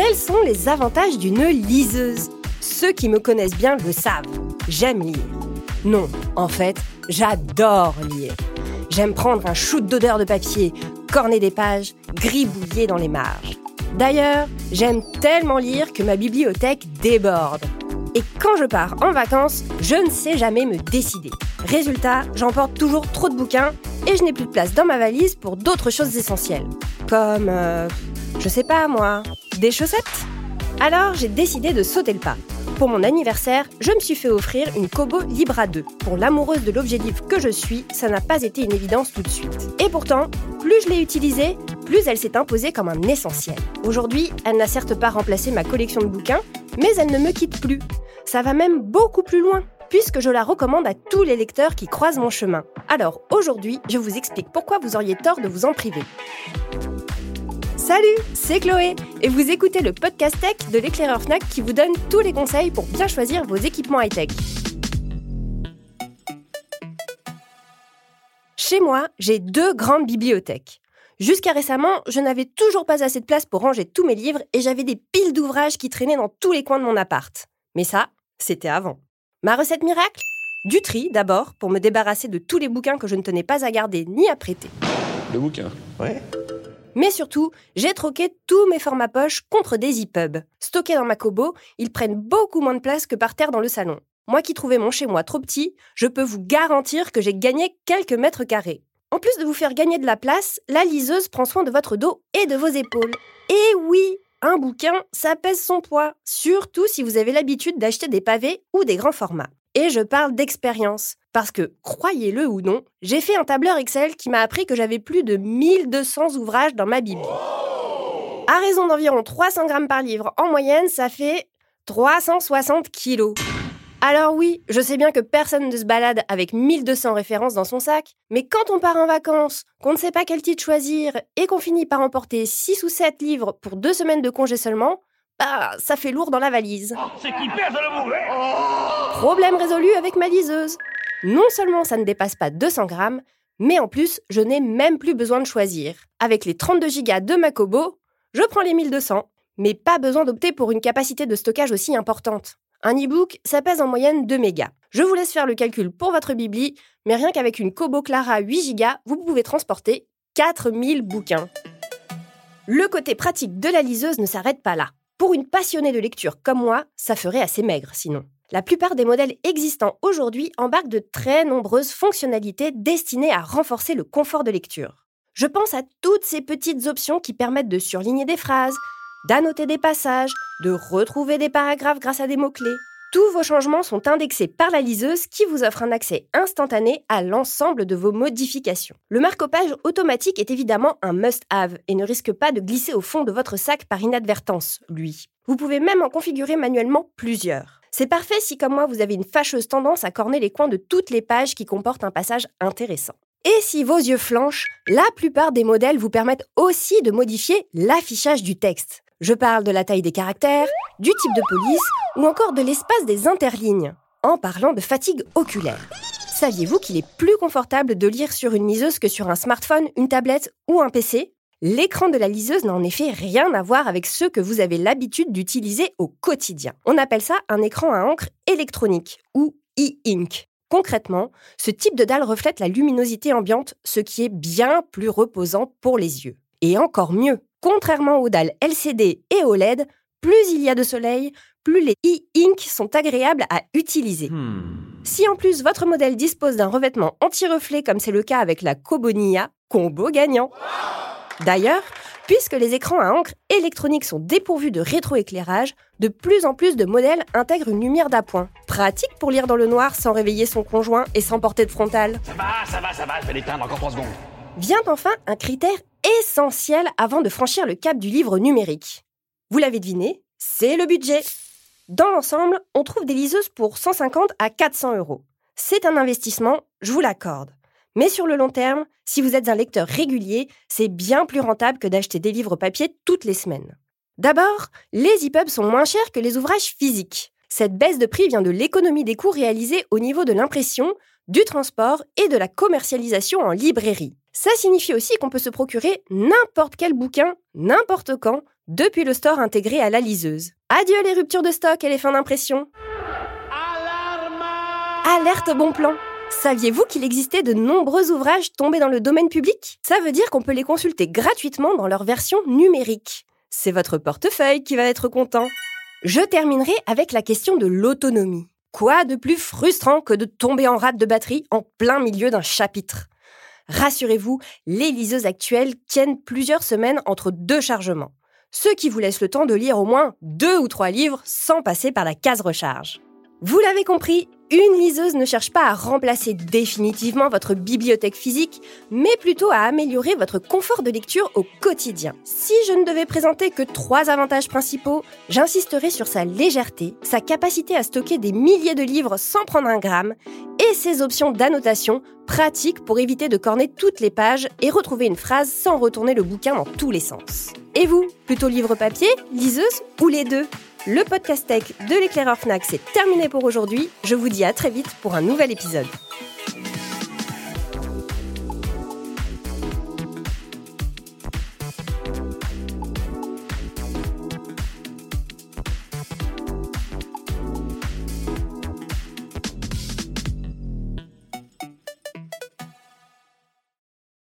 Quels sont les avantages d'une liseuse? Ceux qui me connaissent bien le savent. J'aime lire. Non, en fait, j'adore lire. J'aime prendre un shoot d'odeur de papier, corner des pages, gribouiller dans les marges. D'ailleurs, j'aime tellement lire que ma bibliothèque déborde. Et quand je pars en vacances, je ne sais jamais me décider. Résultat, j'emporte toujours trop de bouquins et je n'ai plus de place dans ma valise pour d'autres choses essentielles. Comme, euh, je sais pas moi, des chaussettes? Alors j'ai décidé de sauter le pas. Pour mon anniversaire, je me suis fait offrir une Kobo Libra 2. Pour l'amoureuse de l'objet livre que je suis, ça n'a pas été une évidence tout de suite. Et pourtant, plus je l'ai utilisée, plus elle s'est imposée comme un essentiel. Aujourd'hui, elle n'a certes pas remplacé ma collection de bouquins, mais elle ne me quitte plus. Ça va même beaucoup plus loin, puisque je la recommande à tous les lecteurs qui croisent mon chemin. Alors aujourd'hui, je vous explique pourquoi vous auriez tort de vous en priver. Salut, c'est Chloé et vous écoutez le podcast tech de l'éclaireur Fnac qui vous donne tous les conseils pour bien choisir vos équipements high-tech. Chez moi, j'ai deux grandes bibliothèques. Jusqu'à récemment, je n'avais toujours pas assez de place pour ranger tous mes livres et j'avais des piles d'ouvrages qui traînaient dans tous les coins de mon appart. Mais ça, c'était avant. Ma recette miracle? Du tri d'abord, pour me débarrasser de tous les bouquins que je ne tenais pas à garder ni à prêter. Le bouquin? Ouais. Mais surtout, j'ai troqué tous mes formats poches contre des EPUB. Stockés dans ma Kobo, ils prennent beaucoup moins de place que par terre dans le salon. Moi qui trouvais mon chez moi trop petit, je peux vous garantir que j'ai gagné quelques mètres carrés. En plus de vous faire gagner de la place, la liseuse prend soin de votre dos et de vos épaules. Et oui, un bouquin, ça pèse son poids, surtout si vous avez l'habitude d'acheter des pavés ou des grands formats. Et je parle d'expérience, parce que, croyez-le ou non, j'ai fait un tableur Excel qui m'a appris que j'avais plus de 1200 ouvrages dans ma Bible. À raison d'environ 300 grammes par livre en moyenne, ça fait 360 kilos. Alors oui, je sais bien que personne ne se balade avec 1200 références dans son sac, mais quand on part en vacances, qu'on ne sait pas quel titre choisir et qu'on finit par emporter 6 ou 7 livres pour deux semaines de congé seulement, bah, ça fait lourd dans la valise. C'est qui perd le Problème résolu avec ma liseuse. Non seulement ça ne dépasse pas 200 grammes, mais en plus, je n'ai même plus besoin de choisir. Avec les 32 gigas de ma Kobo, je prends les 1200, mais pas besoin d'opter pour une capacité de stockage aussi importante. Un e-book, ça pèse en moyenne 2 mégas. Je vous laisse faire le calcul pour votre bibli, mais rien qu'avec une Kobo Clara 8 Go, vous pouvez transporter 4000 bouquins. Le côté pratique de la liseuse ne s'arrête pas là. Pour une passionnée de lecture comme moi, ça ferait assez maigre sinon. La plupart des modèles existants aujourd'hui embarquent de très nombreuses fonctionnalités destinées à renforcer le confort de lecture. Je pense à toutes ces petites options qui permettent de surligner des phrases, d'annoter des passages, de retrouver des paragraphes grâce à des mots-clés. Tous vos changements sont indexés par la liseuse qui vous offre un accès instantané à l'ensemble de vos modifications. Le marque-page automatique est évidemment un must-have et ne risque pas de glisser au fond de votre sac par inadvertance, lui. Vous pouvez même en configurer manuellement plusieurs. C'est parfait si, comme moi, vous avez une fâcheuse tendance à corner les coins de toutes les pages qui comportent un passage intéressant. Et si vos yeux flanchent, la plupart des modèles vous permettent aussi de modifier l'affichage du texte. Je parle de la taille des caractères, du type de police ou encore de l'espace des interlignes, en parlant de fatigue oculaire. Saviez-vous qu'il est plus confortable de lire sur une liseuse que sur un smartphone, une tablette ou un PC L'écran de la liseuse n'a en effet rien à voir avec ceux que vous avez l'habitude d'utiliser au quotidien. On appelle ça un écran à encre électronique ou e-ink. Concrètement, ce type de dalle reflète la luminosité ambiante, ce qui est bien plus reposant pour les yeux. Et encore mieux, contrairement aux dalles LCD et OLED, plus il y a de soleil, plus les e-ink sont agréables à utiliser. Si en plus votre modèle dispose d'un revêtement anti-reflet comme c'est le cas avec la Kobonia, combo gagnant. D'ailleurs, puisque les écrans à encre électronique sont dépourvus de rétroéclairage, de plus en plus de modèles intègrent une lumière d'appoint. Pratique pour lire dans le noir sans réveiller son conjoint et sans porter de frontal. Ça va, ça va, ça va, je vais l'éteindre encore 3 secondes. Vient enfin un critère essentiel avant de franchir le cap du livre numérique. Vous l'avez deviné, c'est le budget. Dans l'ensemble, on trouve des liseuses pour 150 à 400 euros. C'est un investissement, je vous l'accorde. Mais sur le long terme, si vous êtes un lecteur régulier, c'est bien plus rentable que d'acheter des livres papier toutes les semaines. D'abord, les EPUB sont moins chers que les ouvrages physiques. Cette baisse de prix vient de l'économie des coûts réalisés au niveau de l'impression, du transport et de la commercialisation en librairie. Ça signifie aussi qu'on peut se procurer n'importe quel bouquin, n'importe quand, depuis le store intégré à la liseuse. Adieu les ruptures de stock et les fins d'impression. Alerte bon plan Saviez-vous qu'il existait de nombreux ouvrages tombés dans le domaine public? Ça veut dire qu'on peut les consulter gratuitement dans leur version numérique. C'est votre portefeuille qui va être content. Je terminerai avec la question de l'autonomie. Quoi de plus frustrant que de tomber en rate de batterie en plein milieu d'un chapitre? Rassurez-vous, les liseuses actuelles tiennent plusieurs semaines entre deux chargements, ce qui vous laisse le temps de lire au moins deux ou trois livres sans passer par la case recharge. Vous l'avez compris, une liseuse ne cherche pas à remplacer définitivement votre bibliothèque physique, mais plutôt à améliorer votre confort de lecture au quotidien. Si je ne devais présenter que trois avantages principaux, j'insisterai sur sa légèreté, sa capacité à stocker des milliers de livres sans prendre un gramme, et ses options d'annotation pratiques pour éviter de corner toutes les pages et retrouver une phrase sans retourner le bouquin dans tous les sens. Et vous, plutôt livre papier, liseuse ou les deux? Le podcast tech de l'éclaireur Fnac, c'est terminé pour aujourd'hui. Je vous dis à très vite pour un nouvel épisode.